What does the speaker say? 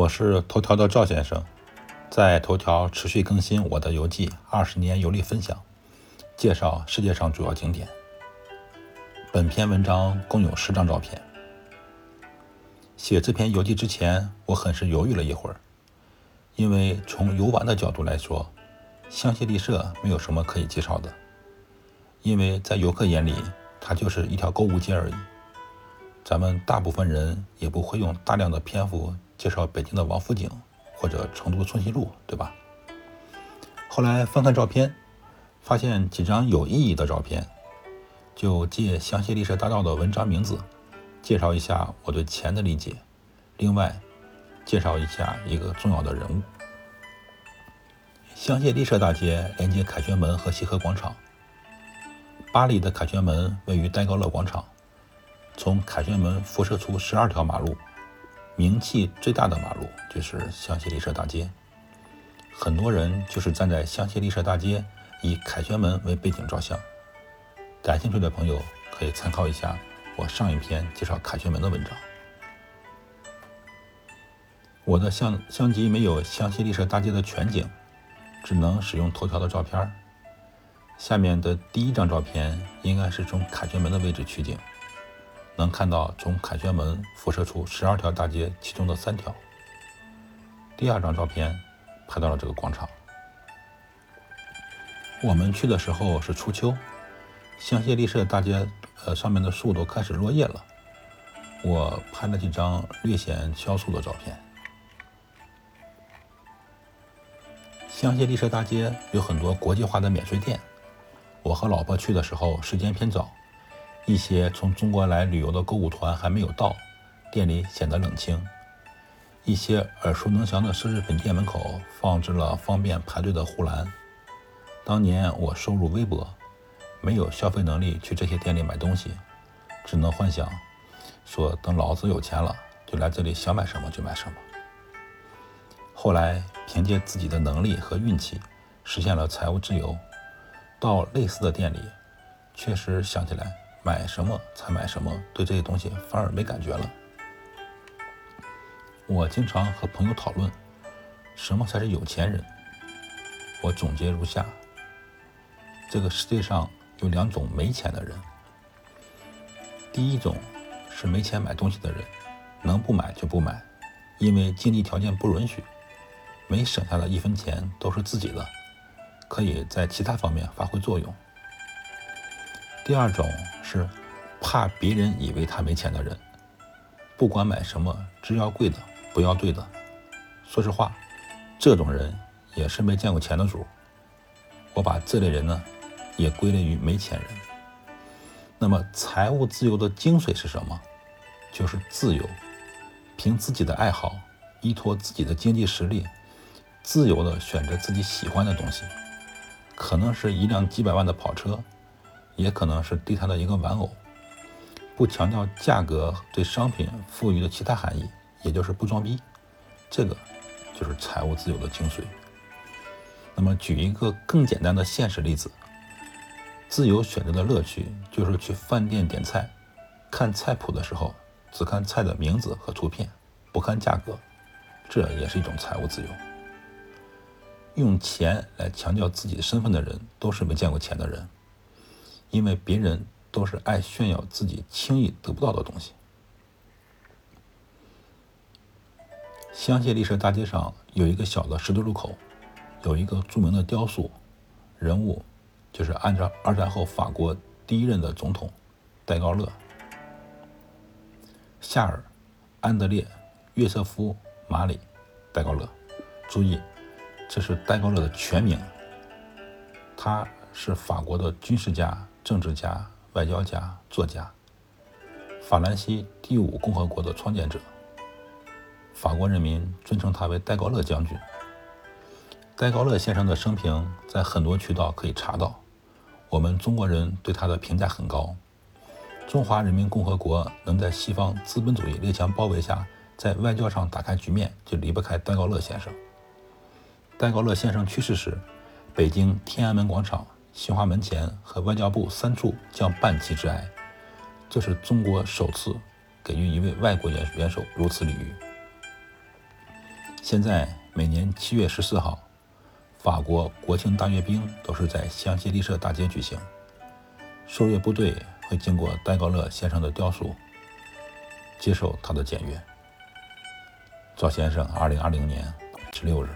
我是头条的赵先生，在头条持续更新我的游记，二十年游历分享，介绍世界上主要景点。本篇文章共有十张照片。写这篇游记之前，我很是犹豫了一会儿，因为从游玩的角度来说，香榭丽舍没有什么可以介绍的，因为在游客眼里，它就是一条购物街而已。咱们大部分人也不会用大量的篇幅。介绍北京的王府井或者成都的春熙路，对吧？后来翻看照片，发现几张有意义的照片，就借香榭丽舍大道的文章名字，介绍一下我对钱的理解。另外，介绍一下一个重要的人物。香榭丽舍大街连接凯旋门和西河广场。巴黎的凯旋门位于戴高乐广场，从凯旋门辐射出十二条马路。名气最大的马路就是香榭丽舍大街，很多人就是站在香榭丽舍大街，以凯旋门为背景照相。感兴趣的朋友可以参考一下我上一篇介绍凯旋门的文章。我的相相机没有香榭丽舍大街的全景，只能使用头条的照片。下面的第一张照片应该是从凯旋门的位置取景。能看到从凯旋门辐射出十二条大街，其中的三条。第二张照片拍到了这个广场。我们去的时候是初秋，香榭丽舍大街呃上面的树都开始落叶了。我拍了几张略显萧瑟的照片。香榭丽舍大街有很多国际化的免税店。我和老婆去的时候时间偏早。一些从中国来旅游的购物团还没有到，店里显得冷清。一些耳熟能详的奢侈品店门口放置了方便排队的护栏。当年我收入微薄，没有消费能力去这些店里买东西，只能幻想，说等老子有钱了，就来这里想买什么就买什么。后来凭借自己的能力和运气，实现了财务自由。到类似的店里，确实想起来。买什么才买什么，对这些东西反而没感觉了。我经常和朋友讨论，什么才是有钱人？我总结如下：这个世界上有两种没钱的人。第一种是没钱买东西的人，能不买就不买，因为经济条件不允许，没省下的一分钱都是自己的，可以在其他方面发挥作用。第二种是怕别人以为他没钱的人，不管买什么，只要贵的，不要对的。说实话，这种人也是没见过钱的主。我把这类人呢，也归类于没钱人。那么，财务自由的精髓是什么？就是自由，凭自己的爱好，依托自己的经济实力，自由的选择自己喜欢的东西，可能是一辆几百万的跑车。也可能是地摊的一个玩偶，不强调价格对商品赋予的其他含义，也就是不装逼，这个就是财务自由的精髓。那么举一个更简单的现实例子，自由选择的乐趣就是去饭店点菜，看菜谱的时候只看菜的名字和图片，不看价格，这也是一种财务自由。用钱来强调自己身份的人，都是没见过钱的人。因为别人都是爱炫耀自己轻易得不到的东西。香榭丽舍大街上有一个小的十字路口，有一个著名的雕塑，人物就是按照二战后法国第一任的总统戴高乐，夏尔·安德烈·约瑟夫·马里·戴高乐。注意，这是戴高乐的全名。他是法国的军事家。政治家、外交家、作家，法兰西第五共和国的创建者。法国人民尊称他为戴高乐将军。戴高乐先生的生平在很多渠道可以查到，我们中国人对他的评价很高。中华人民共和国能在西方资本主义列强包围下，在外交上打开局面，就离不开戴高乐先生。戴高乐先生去世时，北京天安门广场。新华门前和外交部三处将半旗致哀，这是中国首次给予一位外国元元首如此礼遇。现在每年七月十四号，法国国庆大阅兵都是在香榭丽舍大街举行。受阅部队会经过戴高乐先生的雕塑，接受他的检阅。赵先生，二零二零年十六日。